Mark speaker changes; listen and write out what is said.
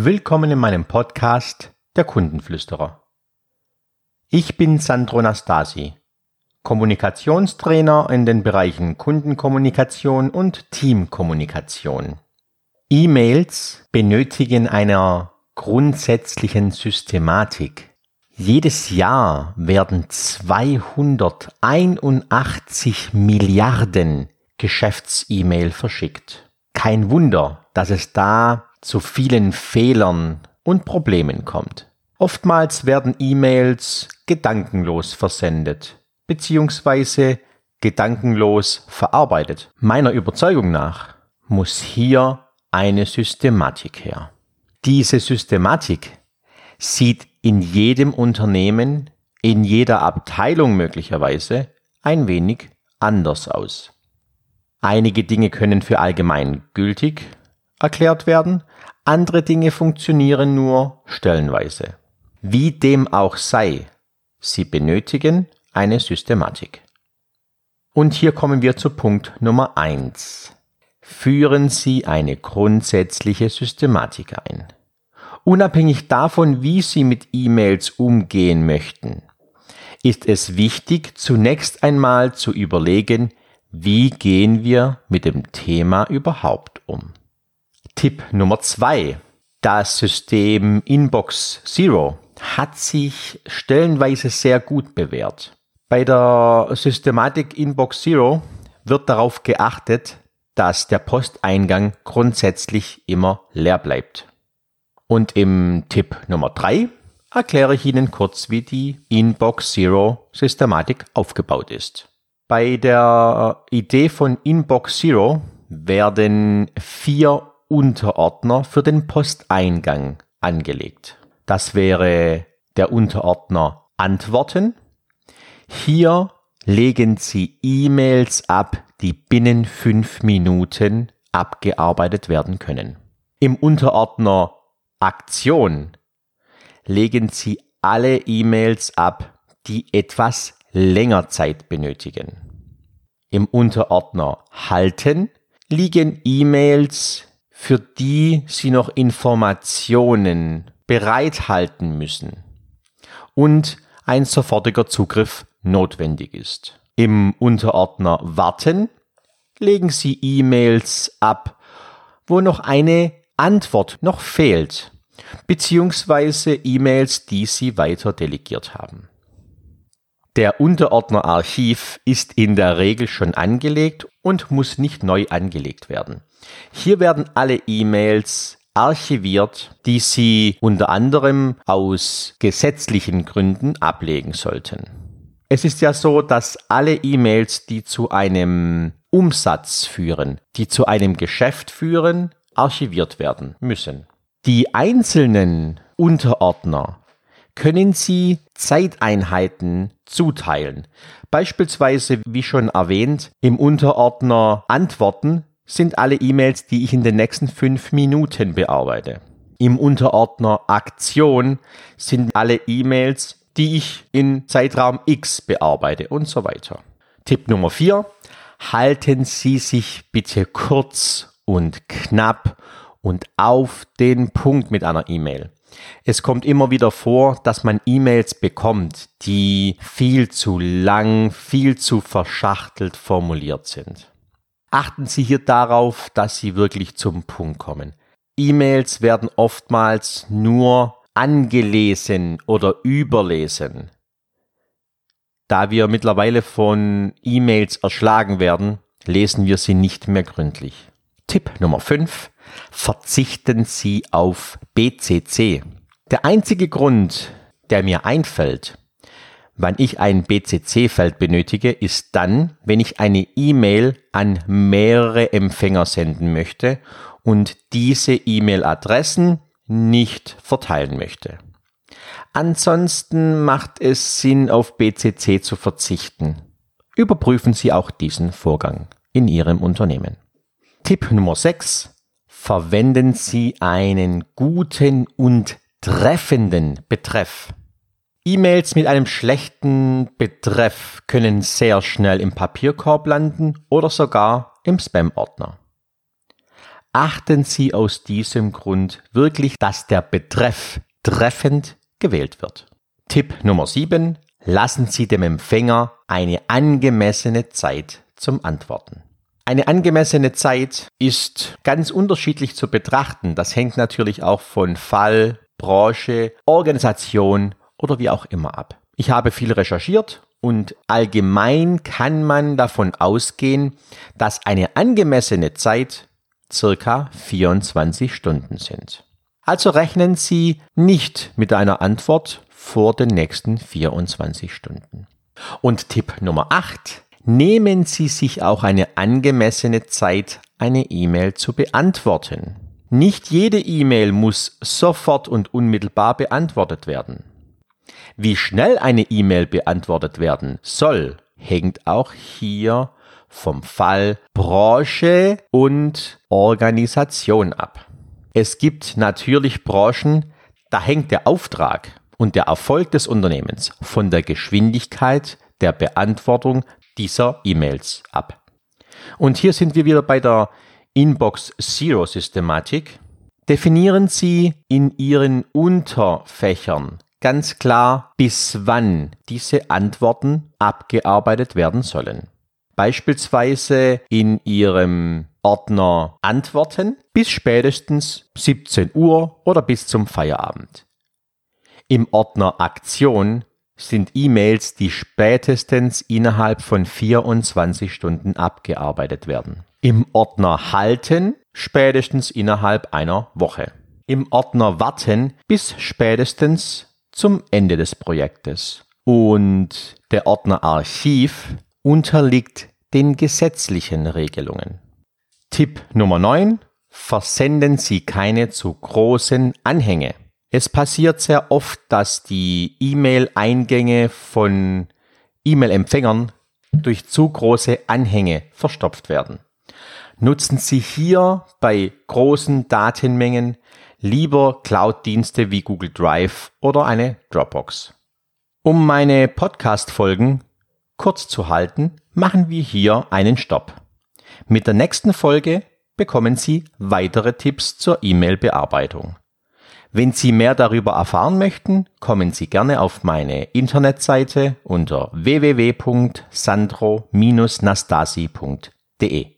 Speaker 1: Willkommen in meinem Podcast Der Kundenflüsterer. Ich bin Sandro Nastasi, Kommunikationstrainer in den Bereichen Kundenkommunikation und Teamkommunikation. E-Mails benötigen einer grundsätzlichen Systematik. Jedes Jahr werden 281 Milliarden Geschäfts-E-Mail verschickt. Kein Wunder, dass es da zu vielen Fehlern und Problemen kommt. Oftmals werden E-Mails gedankenlos versendet bzw. gedankenlos verarbeitet. Meiner Überzeugung nach muss hier eine Systematik her. Diese Systematik sieht in jedem Unternehmen, in jeder Abteilung möglicherweise ein wenig anders aus. Einige Dinge können für allgemein gültig erklärt werden, andere Dinge funktionieren nur stellenweise. Wie dem auch sei, sie benötigen eine Systematik. Und hier kommen wir zu Punkt Nummer eins. Führen Sie eine grundsätzliche Systematik ein. Unabhängig davon, wie Sie mit E-Mails umgehen möchten, ist es wichtig, zunächst einmal zu überlegen, wie gehen wir mit dem Thema überhaupt um. Tipp Nummer zwei. Das System Inbox Zero hat sich stellenweise sehr gut bewährt. Bei der Systematik Inbox Zero wird darauf geachtet, dass der Posteingang grundsätzlich immer leer bleibt. Und im Tipp Nummer drei erkläre ich Ihnen kurz, wie die Inbox Zero Systematik aufgebaut ist. Bei der Idee von Inbox Zero werden vier Unterordner für den Posteingang angelegt. Das wäre der Unterordner Antworten. Hier legen Sie E-Mails ab, die binnen fünf Minuten abgearbeitet werden können. Im Unterordner Aktion legen Sie alle E-Mails ab, die etwas länger Zeit benötigen. Im Unterordner Halten liegen E-Mails für die Sie noch Informationen bereithalten müssen und ein sofortiger Zugriff notwendig ist. Im Unterordner Warten legen Sie E-Mails ab, wo noch eine Antwort noch fehlt, beziehungsweise E-Mails, die Sie weiter delegiert haben. Der Unterordner Archiv ist in der Regel schon angelegt und muss nicht neu angelegt werden. Hier werden alle E-Mails archiviert, die Sie unter anderem aus gesetzlichen Gründen ablegen sollten. Es ist ja so, dass alle E-Mails, die zu einem Umsatz führen, die zu einem Geschäft führen, archiviert werden müssen. Die einzelnen Unterordner können Sie Zeiteinheiten zuteilen. Beispielsweise, wie schon erwähnt, im Unterordner Antworten sind alle E-Mails, die ich in den nächsten fünf Minuten bearbeite. Im Unterordner Aktion sind alle E-Mails, die ich in Zeitraum X bearbeite und so weiter. Tipp Nummer vier: Halten Sie sich bitte kurz und knapp und auf den Punkt mit einer E-Mail. Es kommt immer wieder vor, dass man E-Mails bekommt, die viel zu lang, viel zu verschachtelt formuliert sind. Achten Sie hier darauf, dass Sie wirklich zum Punkt kommen. E-Mails werden oftmals nur angelesen oder überlesen. Da wir mittlerweile von E-Mails erschlagen werden, lesen wir sie nicht mehr gründlich. Tipp Nummer 5. Verzichten Sie auf BCC. Der einzige Grund, der mir einfällt, Wann ich ein BCC-Feld benötige, ist dann, wenn ich eine E-Mail an mehrere Empfänger senden möchte und diese E-Mail-Adressen nicht verteilen möchte. Ansonsten macht es Sinn, auf BCC zu verzichten. Überprüfen Sie auch diesen Vorgang in Ihrem Unternehmen. Tipp Nummer 6. Verwenden Sie einen guten und treffenden Betreff. E-Mails mit einem schlechten Betreff können sehr schnell im Papierkorb landen oder sogar im Spam-Ordner. achten Sie aus diesem Grund wirklich, dass der Betreff treffend gewählt wird. Tipp Nummer 7. Lassen Sie dem Empfänger eine angemessene Zeit zum Antworten. Eine angemessene Zeit ist ganz unterschiedlich zu betrachten. Das hängt natürlich auch von Fall, Branche, Organisation oder wie auch immer ab. Ich habe viel recherchiert und allgemein kann man davon ausgehen, dass eine angemessene Zeit circa 24 Stunden sind. Also rechnen Sie nicht mit einer Antwort vor den nächsten 24 Stunden. Und Tipp Nummer 8 nehmen Sie sich auch eine angemessene Zeit, eine E-Mail zu beantworten. Nicht jede E-Mail muss sofort und unmittelbar beantwortet werden. Wie schnell eine E-Mail beantwortet werden soll, hängt auch hier vom Fall Branche und Organisation ab. Es gibt natürlich Branchen, da hängt der Auftrag und der Erfolg des Unternehmens von der Geschwindigkeit der Beantwortung dieser E-Mails ab. Und hier sind wir wieder bei der Inbox Zero Systematik. Definieren Sie in Ihren Unterfächern ganz klar, bis wann diese Antworten abgearbeitet werden sollen. Beispielsweise in Ihrem Ordner Antworten bis spätestens 17 Uhr oder bis zum Feierabend. Im Ordner Aktion sind E-Mails, die spätestens innerhalb von 24 Stunden abgearbeitet werden. Im Ordner Halten spätestens innerhalb einer Woche. Im Ordner Warten bis spätestens zum Ende des Projektes. Und der Ordner Archiv unterliegt den gesetzlichen Regelungen. Tipp Nummer 9. Versenden Sie keine zu großen Anhänge. Es passiert sehr oft, dass die E-Mail-Eingänge von E-Mail-Empfängern durch zu große Anhänge verstopft werden. Nutzen Sie hier bei großen Datenmengen lieber Cloud-Dienste wie Google Drive oder eine Dropbox. Um meine Podcast-Folgen kurz zu halten, machen wir hier einen Stopp. Mit der nächsten Folge bekommen Sie weitere Tipps zur E-Mail-Bearbeitung. Wenn Sie mehr darüber erfahren möchten, kommen Sie gerne auf meine Internetseite unter www.sandro-nastasi.de.